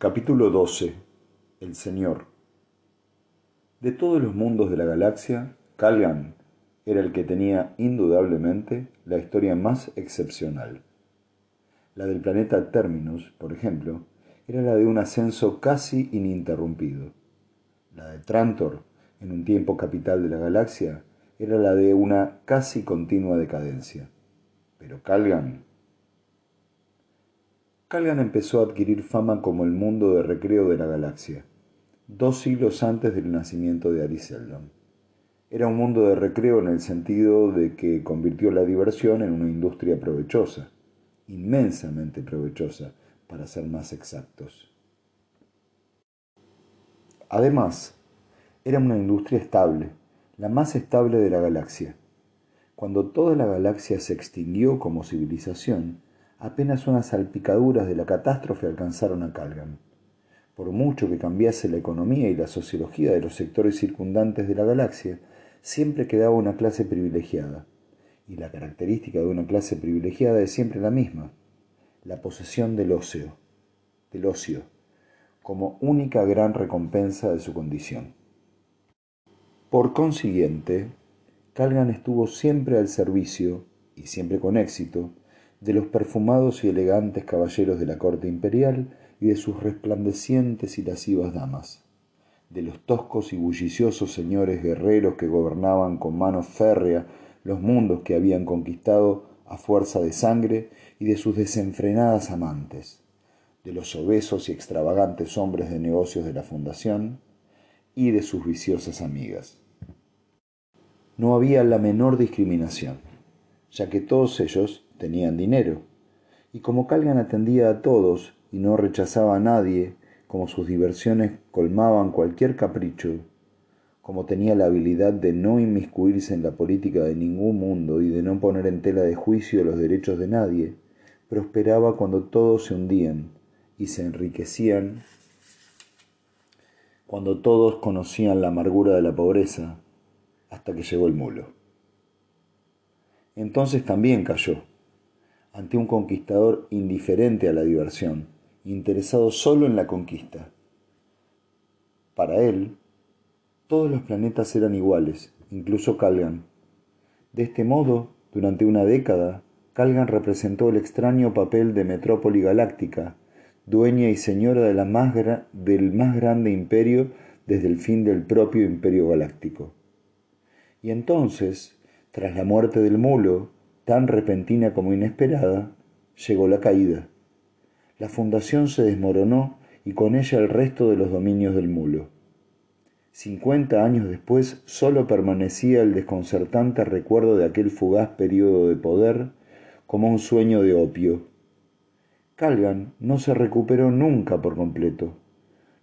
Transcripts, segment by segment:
Capítulo 12 El Señor De todos los mundos de la galaxia, Calgan era el que tenía indudablemente la historia más excepcional. La del planeta Terminus, por ejemplo, era la de un ascenso casi ininterrumpido. La de Trantor, en un tiempo capital de la galaxia, era la de una casi continua decadencia. Pero Calgan Calgan empezó a adquirir fama como el mundo de recreo de la galaxia, dos siglos antes del nacimiento de Ariseldon. Era un mundo de recreo en el sentido de que convirtió la diversión en una industria provechosa, inmensamente provechosa, para ser más exactos. Además, era una industria estable, la más estable de la galaxia. Cuando toda la galaxia se extinguió como civilización, apenas unas salpicaduras de la catástrofe alcanzaron a Calgan. Por mucho que cambiase la economía y la sociología de los sectores circundantes de la galaxia, siempre quedaba una clase privilegiada. Y la característica de una clase privilegiada es siempre la misma, la posesión del ocio, del ocio, como única gran recompensa de su condición. Por consiguiente, Calgan estuvo siempre al servicio, y siempre con éxito, de los perfumados y elegantes caballeros de la corte imperial y de sus resplandecientes y lascivas damas, de los toscos y bulliciosos señores guerreros que gobernaban con mano férrea los mundos que habían conquistado a fuerza de sangre y de sus desenfrenadas amantes, de los obesos y extravagantes hombres de negocios de la fundación y de sus viciosas amigas. No había la menor discriminación, ya que todos ellos tenían dinero. Y como Calgan atendía a todos y no rechazaba a nadie, como sus diversiones colmaban cualquier capricho, como tenía la habilidad de no inmiscuirse en la política de ningún mundo y de no poner en tela de juicio los derechos de nadie, prosperaba cuando todos se hundían y se enriquecían, cuando todos conocían la amargura de la pobreza, hasta que llegó el mulo. Entonces también cayó ante un conquistador indiferente a la diversión, interesado solo en la conquista. Para él, todos los planetas eran iguales, incluso Calgan. De este modo, durante una década, Calgan representó el extraño papel de metrópoli galáctica, dueña y señora de la del más grande imperio desde el fin del propio imperio galáctico. Y entonces, tras la muerte del mulo, tan repentina como inesperada, llegó la caída. La fundación se desmoronó y con ella el resto de los dominios del mulo. Cincuenta años después sólo permanecía el desconcertante recuerdo de aquel fugaz periodo de poder como un sueño de opio. Calgan no se recuperó nunca por completo.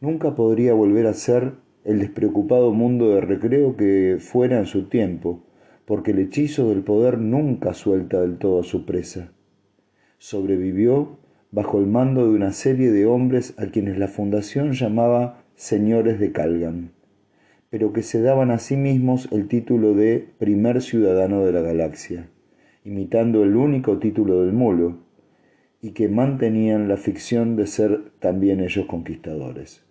Nunca podría volver a ser el despreocupado mundo de recreo que fuera en su tiempo, porque el hechizo del poder nunca suelta del todo a su presa. Sobrevivió bajo el mando de una serie de hombres a quienes la fundación llamaba señores de Calgan, pero que se daban a sí mismos el título de primer ciudadano de la galaxia, imitando el único título del mulo, y que mantenían la ficción de ser también ellos conquistadores.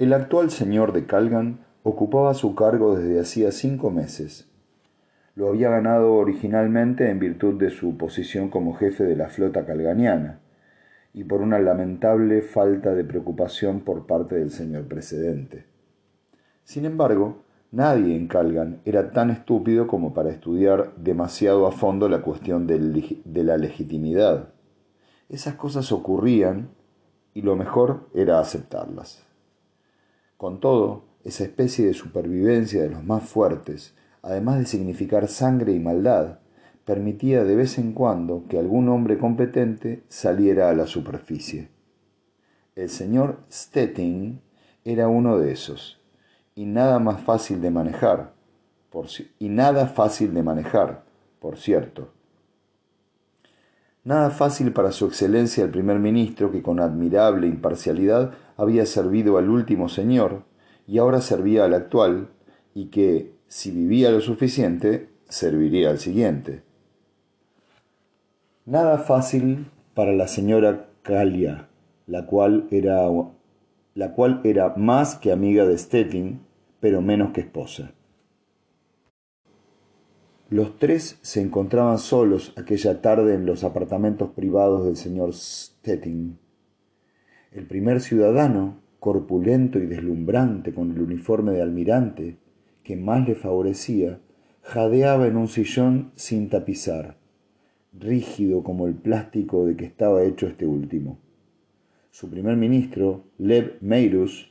El actual señor de Calgan ocupaba su cargo desde hacía cinco meses. Lo había ganado originalmente en virtud de su posición como jefe de la flota calganiana y por una lamentable falta de preocupación por parte del señor precedente. Sin embargo, nadie en Calgan era tan estúpido como para estudiar demasiado a fondo la cuestión de la legitimidad. Esas cosas ocurrían y lo mejor era aceptarlas. Con todo, esa especie de supervivencia de los más fuertes, además de significar sangre y maldad, permitía de vez en cuando que algún hombre competente saliera a la superficie. El señor Stettin era uno de esos, y nada más fácil de manejar, por, y nada fácil de manejar, por cierto. Nada fácil para su excelencia el primer ministro que con admirable imparcialidad había servido al último señor, y ahora servía al actual y que, si vivía lo suficiente, serviría al siguiente. Nada fácil para la señora Kalia, la cual era, la cual era más que amiga de Stettin, pero menos que esposa. Los tres se encontraban solos aquella tarde en los apartamentos privados del señor Stettin. El primer ciudadano, corpulento y deslumbrante con el uniforme de almirante, que más le favorecía, jadeaba en un sillón sin tapizar, rígido como el plástico de que estaba hecho este último. Su primer ministro, Lev Meirus,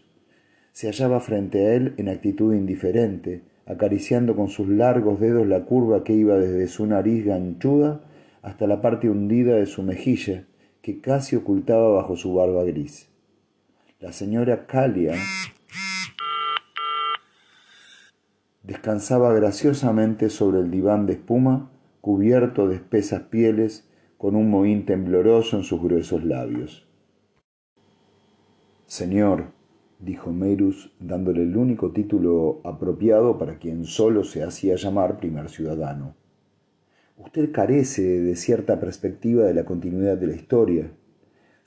se hallaba frente a él en actitud indiferente, acariciando con sus largos dedos la curva que iba desde su nariz ganchuda hasta la parte hundida de su mejilla, que casi ocultaba bajo su barba gris. La señora Kalia descansaba graciosamente sobre el diván de espuma, cubierto de espesas pieles, con un mohín tembloroso en sus gruesos labios. Señor, dijo Meirus, dándole el único título apropiado para quien solo se hacía llamar primer ciudadano. Usted carece de cierta perspectiva de la continuidad de la historia.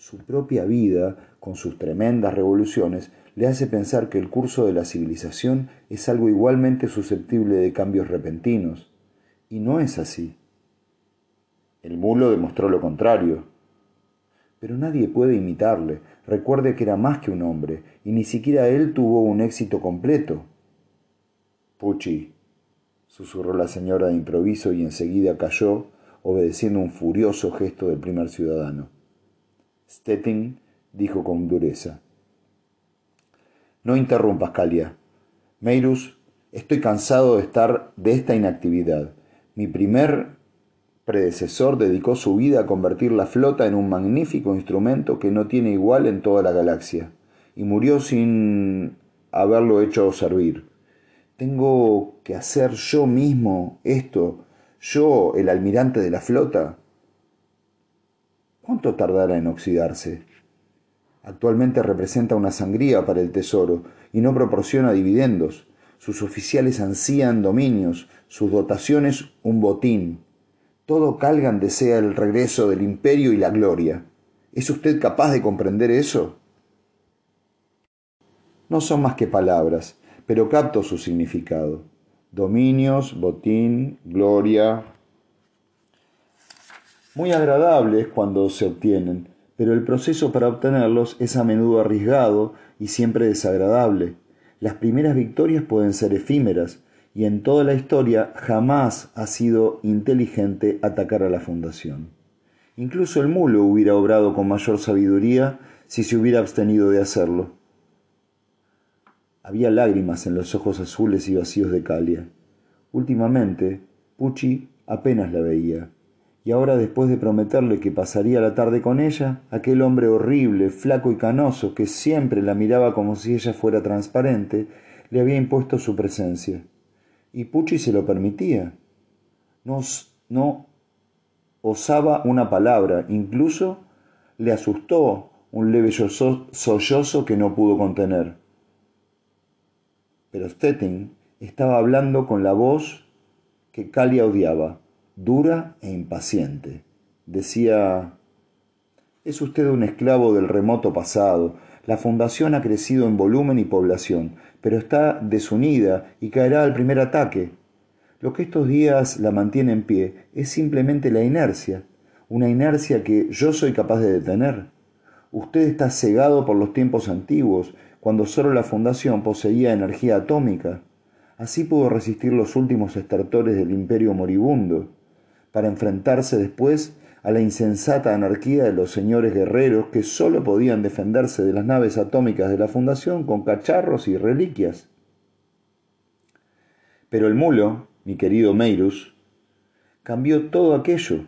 Su propia vida, con sus tremendas revoluciones, le hace pensar que el curso de la civilización es algo igualmente susceptible de cambios repentinos. Y no es así. El mulo demostró lo contrario. Pero nadie puede imitarle. Recuerde que era más que un hombre, y ni siquiera él tuvo un éxito completo. Pucci, susurró la señora de improviso y enseguida cayó, obedeciendo un furioso gesto del primer ciudadano. Stettin dijo con dureza. No interrumpas, Calia. Meirus, estoy cansado de estar de esta inactividad. Mi primer predecesor dedicó su vida a convertir la flota en un magnífico instrumento que no tiene igual en toda la galaxia, y murió sin haberlo hecho servir. ¿Tengo que hacer yo mismo esto, yo, el almirante de la flota? ¿Cuánto tardará en oxidarse? Actualmente representa una sangría para el tesoro y no proporciona dividendos. Sus oficiales ansían dominios, sus dotaciones un botín. Todo Calgan desea el regreso del imperio y la gloria. ¿Es usted capaz de comprender eso? No son más que palabras, pero capto su significado. Dominios, botín, gloria. Muy agradables cuando se obtienen, pero el proceso para obtenerlos es a menudo arriesgado y siempre desagradable. Las primeras victorias pueden ser efímeras, y en toda la historia jamás ha sido inteligente atacar a la fundación. Incluso el mulo hubiera obrado con mayor sabiduría si se hubiera abstenido de hacerlo. Había lágrimas en los ojos azules y vacíos de Calia. Últimamente, Pucci apenas la veía, y ahora después de prometerle que pasaría la tarde con ella, aquel hombre horrible, flaco y canoso, que siempre la miraba como si ella fuera transparente, le había impuesto su presencia y Pucci se lo permitía. No, no osaba una palabra, incluso le asustó un leve sollozo que no pudo contener. Pero Stettin estaba hablando con la voz que Calia odiaba, dura e impaciente. Decía, es usted un esclavo del remoto pasado, la fundación ha crecido en volumen y población, pero está desunida y caerá al primer ataque. Lo que estos días la mantiene en pie es simplemente la inercia, una inercia que yo soy capaz de detener. Usted está cegado por los tiempos antiguos, cuando solo la fundación poseía energía atómica. Así pudo resistir los últimos estertores del imperio moribundo, para enfrentarse después a la insensata anarquía de los señores guerreros que sólo podían defenderse de las naves atómicas de la Fundación con cacharros y reliquias. Pero el mulo, mi querido Meirus, cambió todo aquello,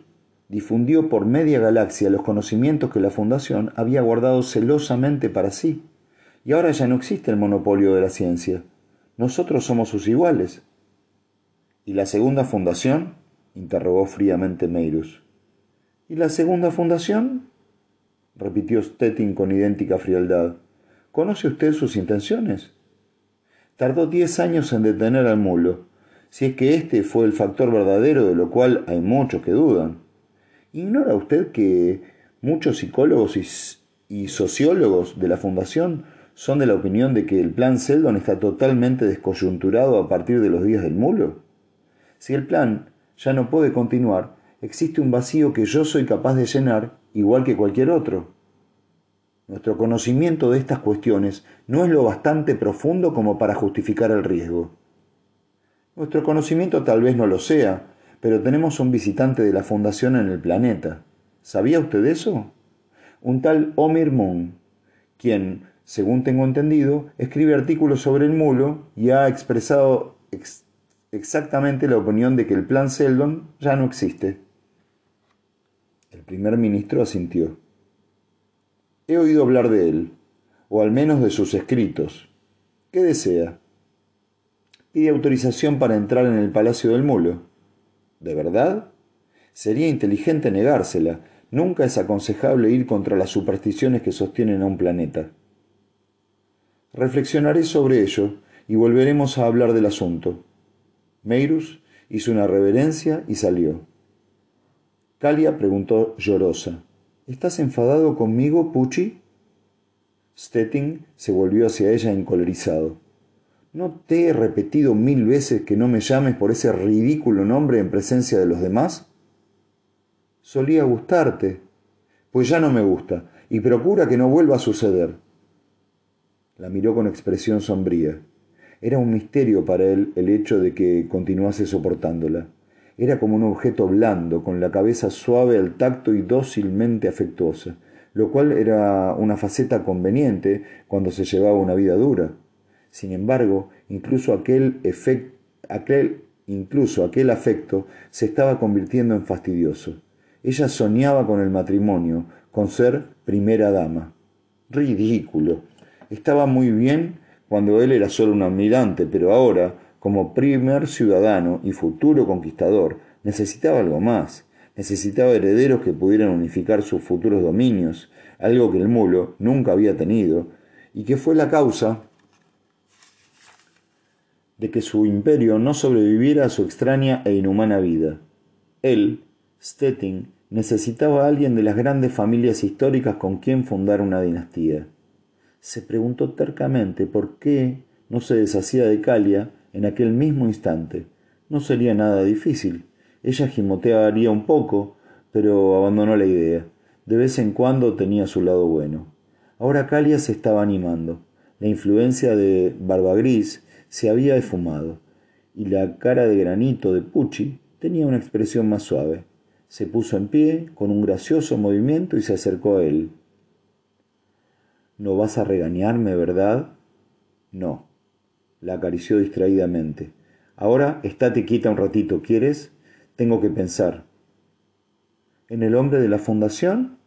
difundió por media galaxia los conocimientos que la Fundación había guardado celosamente para sí, y ahora ya no existe el monopolio de la ciencia. Nosotros somos sus iguales. ¿Y la segunda fundación? Interrogó fríamente Meirus. ¿Y la segunda fundación? repitió Stettin con idéntica frialdad. ¿Conoce usted sus intenciones? Tardó diez años en detener al mulo, si es que este fue el factor verdadero de lo cual hay muchos que dudan. ¿Ignora usted que Muchos psicólogos y, sociólogos de la Fundación son de la opinión de que el plan Seldon está totalmente descoyunturado a partir de los días del mulo. Si el plan ya no puede continuar, existe un vacío que yo soy capaz de llenar igual que cualquier otro. Nuestro conocimiento de estas cuestiones no es lo bastante profundo como para justificar el riesgo. Nuestro conocimiento tal vez no lo sea, pero tenemos un visitante de la Fundación en el planeta. ¿Sabía usted eso? Un tal Omir Moon, quien, según tengo entendido, escribe artículos sobre el mulo y ha expresado exactamente la opinión de que el plan Seldon ya no existe. El primer ministro asintió. He oído hablar de él, o al menos de sus escritos. ¿Qué desea? Pide autorización para entrar en el Palacio del Mulo. ¿De verdad? Sería inteligente negársela. Nunca es aconsejable ir contra las supersticiones que sostienen a un planeta. Reflexionaré sobre ello y volveremos a hablar del asunto. Meirus hizo una reverencia y salió. Calia preguntó llorosa. ¿Estás enfadado conmigo, Pucci? Stettin se volvió hacia ella encolerizado. ¿No te he repetido mil veces que no me llames por ese ridículo nombre en presencia de los demás? Solía gustarte. Pues ya no me gusta, y procura que no vuelva a suceder. La miró con expresión sombría. Era un misterio para él el hecho de que continuase soportándola. Era como un objeto blando, con la cabeza suave al tacto y dócilmente afectuosa, lo cual era una faceta conveniente cuando se llevaba una vida dura. Sin embargo, incluso aquel, aquel, incluso aquel afecto se estaba convirtiendo en fastidioso. Ella soñaba con el matrimonio, con ser primera dama. Ridículo. Estaba muy bien cuando él era solo un almirante, pero ahora, como primer ciudadano y futuro conquistador, necesitaba algo más. Necesitaba herederos que pudieran unificar sus futuros dominios, algo que el mulo nunca había tenido, y que fue la causa de que su imperio no sobreviviera a su extraña e inhumana vida. Él, Stettin, necesitaba a alguien de las grandes familias históricas con quien fundar una dinastía. Se preguntó tercamente por qué no se deshacía de Calia en aquel mismo instante. No sería nada difícil. Ella gimotearía un poco, pero abandonó la idea. De vez en cuando tenía su lado bueno. Ahora Calia se estaba animando. La influencia de Barba Gris se había esfumado, y la cara de granito de Pucci tenía una expresión más suave. Se puso en pie con un gracioso movimiento y se acercó a él. ¿No vas a regañarme, verdad? No, la acarició distraídamente. Ahora estate quieta un ratito, ¿quieres? Tengo que pensar. ¿En el hombre de la fundación?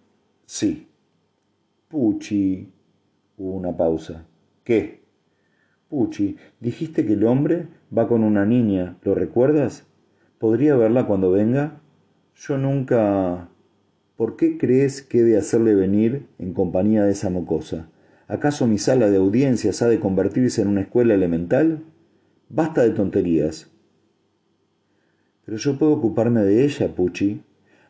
Sí. Puchi. Hubo una pausa. ¿Qué? Puchi, dijiste que el hombre va con una niña, ¿lo recuerdas? ¿Podría verla cuando venga? Yo nunca... ¿Por qué crees que he de hacerle venir en compañía de esa mocosa? ¿Acaso mi sala de audiencias ha de convertirse en una escuela elemental? Basta de tonterías. Pero yo puedo ocuparme de ella, Pucci.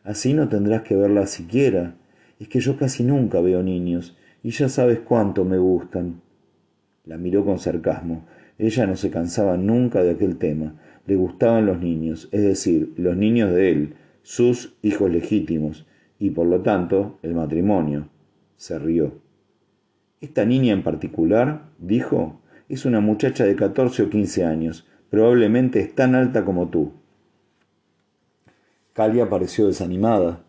Así no tendrás que verla siquiera. Es que yo casi nunca veo niños, y ya sabes cuánto me gustan. La miró con sarcasmo. Ella no se cansaba nunca de aquel tema. Le gustaban los niños, es decir, los niños de él, sus hijos legítimos, y por lo tanto el matrimonio. Se rió. Esta niña en particular, dijo, es una muchacha de catorce o quince años, probablemente es tan alta como tú. Calia pareció desanimada.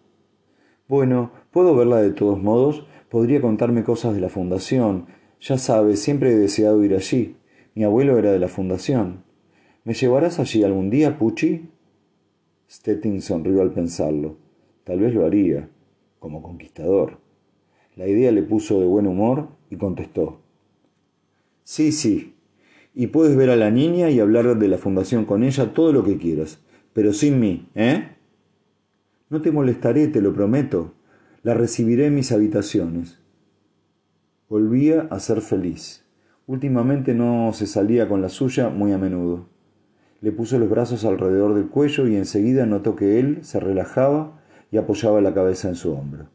Bueno, puedo verla de todos modos. Podría contarme cosas de la fundación. Ya sabes, siempre he deseado ir allí. Mi abuelo era de la fundación. ¿Me llevarás allí algún día, Pucci? Stettin sonrió al pensarlo. Tal vez lo haría, como conquistador. La idea le puso de buen humor y contestó. Sí, sí. Y puedes ver a la niña y hablar de la fundación con ella todo lo que quieras, pero sin mí, ¿eh? No te molestaré, te lo prometo. La recibiré en mis habitaciones. Volvía a ser feliz. Últimamente no se salía con la suya muy a menudo. Le puso los brazos alrededor del cuello y enseguida notó que él se relajaba y apoyaba la cabeza en su hombro.